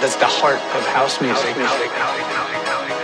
That's the heart of house music. House music.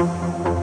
Thank